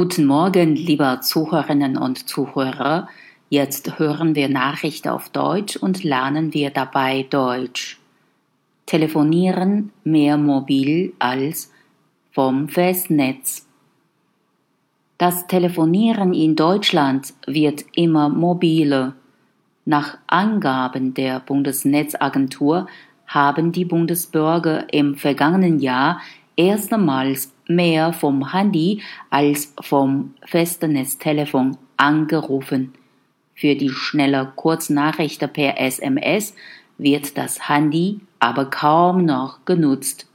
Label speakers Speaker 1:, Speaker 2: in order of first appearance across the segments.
Speaker 1: Guten Morgen, liebe Zuhörerinnen und Zuhörer. Jetzt hören wir Nachrichten auf Deutsch und lernen wir dabei Deutsch. Telefonieren mehr mobil als vom Festnetz. Das Telefonieren in Deutschland wird immer mobiler. Nach Angaben der Bundesnetzagentur haben die Bundesbürger im vergangenen Jahr erstmals mehr vom Handy als vom Festnetztelefon angerufen. Für die schnelle Kurznachricht per SMS wird das Handy aber kaum noch genutzt.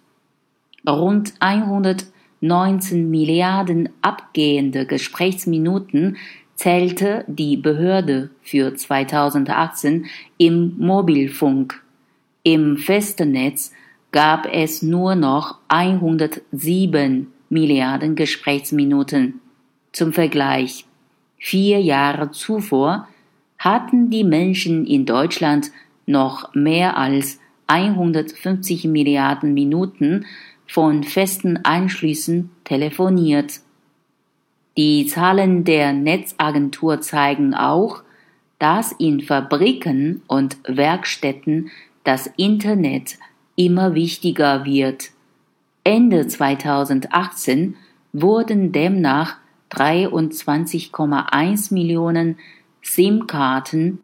Speaker 1: Rund 119 Milliarden abgehende Gesprächsminuten zählte die Behörde für 2018 im Mobilfunk. Im Festnetz gab es nur noch 107 Milliarden Gesprächsminuten. Zum Vergleich. Vier Jahre zuvor hatten die Menschen in Deutschland noch mehr als 150 Milliarden Minuten von festen Anschlüssen telefoniert. Die Zahlen der Netzagentur zeigen auch, dass in Fabriken und Werkstätten das Internet immer wichtiger wird. Ende 2018 wurden demnach 23,1 Millionen SIM-Karten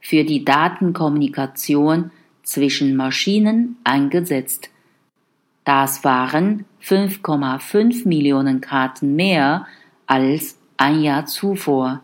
Speaker 1: für die Datenkommunikation zwischen Maschinen eingesetzt. Das waren 5,5 Millionen Karten mehr als ein Jahr zuvor.